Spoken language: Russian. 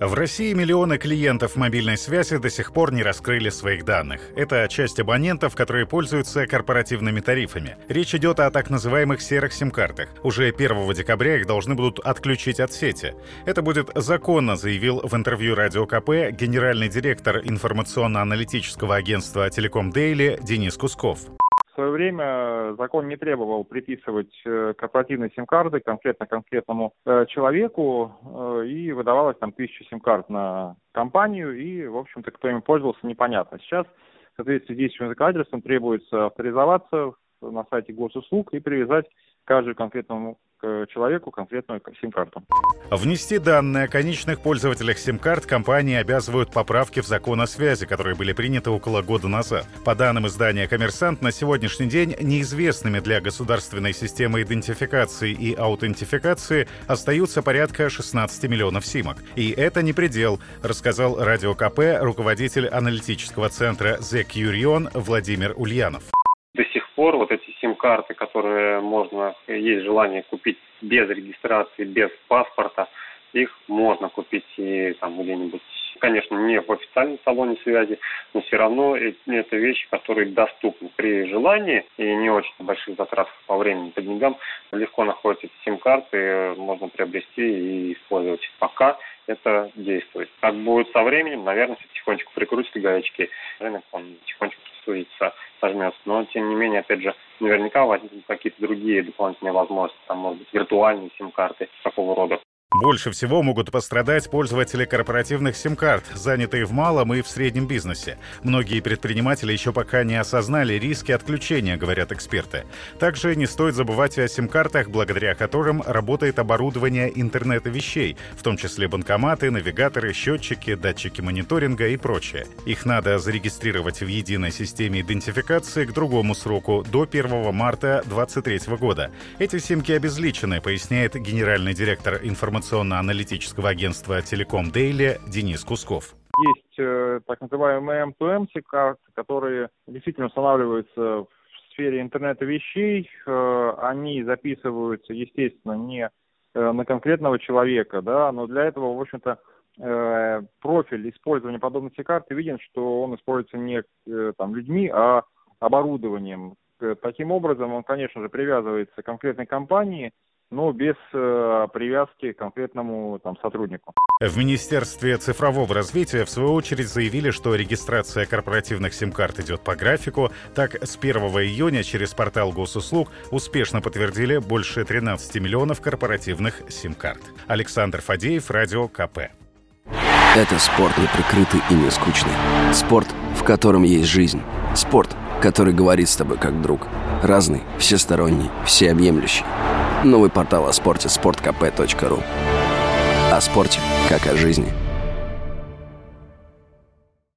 В России миллионы клиентов мобильной связи до сих пор не раскрыли своих данных. Это часть абонентов, которые пользуются корпоративными тарифами. Речь идет о так называемых серых сим-картах. Уже 1 декабря их должны будут отключить от сети. Это будет законно, заявил в интервью Радио КП генеральный директор информационно-аналитического агентства «Телеком Дейли» Денис Кусков свое время закон не требовал приписывать э, корпоративные сим-карты конкретно конкретному э, человеку, э, и выдавалось там тысяча сим-карт на компанию, и, в общем-то, кто ими пользовался, непонятно. Сейчас, в соответствии с действующим законодательством, требуется авторизоваться на сайте госуслуг и привязать каждому конкретному человеку конкретную сим-карту. Внести данные о конечных пользователях сим-карт компании обязывают поправки в закон о связи, которые были приняты около года назад. По данным издания «Коммерсант», на сегодняшний день неизвестными для государственной системы идентификации и аутентификации остаются порядка 16 миллионов симок. И это не предел, рассказал Радио КП руководитель аналитического центра «The Curion» Владимир Ульянов пор вот эти сим-карты, которые можно, есть желание купить без регистрации, без паспорта, их можно купить и там где-нибудь, конечно, не в официальном салоне связи, но все равно это вещи, которые доступны при желании и не очень больших затратах по времени, по деньгам. Легко находятся эти сим-карты, можно приобрести и использовать. Пока это действует. Как будет со временем, наверное, все потихонечку прикрутят гаечки, рынок он потихонечку присутствуется, сожмется. Но, тем не менее, опять же, наверняка возникнут какие-то другие дополнительные возможности, там, может быть, виртуальные сим-карты такого рода. Больше всего могут пострадать пользователи корпоративных сим-карт, занятые в малом и в среднем бизнесе. Многие предприниматели еще пока не осознали риски отключения, говорят эксперты. Также не стоит забывать о сим-картах, благодаря которым работает оборудование интернета вещей, в том числе банкоматы, навигаторы, счетчики, датчики мониторинга и прочее. Их надо зарегистрировать в единой системе идентификации к другому сроку, до 1 марта 2023 года. Эти симки обезличены, поясняет генеральный директор информационного информационно-аналитического агентства «Телеком Дейли» Денис Кусков. Есть э, так называемые M2M карты, которые действительно устанавливаются в сфере интернета вещей. Э, они записываются, естественно, не э, на конкретного человека, да, но для этого, в общем-то, профиль использования подобной карты виден, что он используется не там, людьми, а оборудованием. Таким образом, он, конечно же, привязывается к конкретной компании – но без э, привязки к конкретному там, сотруднику. В Министерстве цифрового развития, в свою очередь, заявили, что регистрация корпоративных сим-карт идет по графику. Так, с 1 июня через портал госуслуг успешно подтвердили больше 13 миллионов корпоративных сим-карт. Александр Фадеев, Радио КП. Это спорт не прикрытый и не скучный. Спорт, в котором есть жизнь. Спорт, который говорит с тобой как друг. Разный, всесторонний, всеобъемлющий. Новый портал о спорте – sportkp.ru О спорте, как о жизни –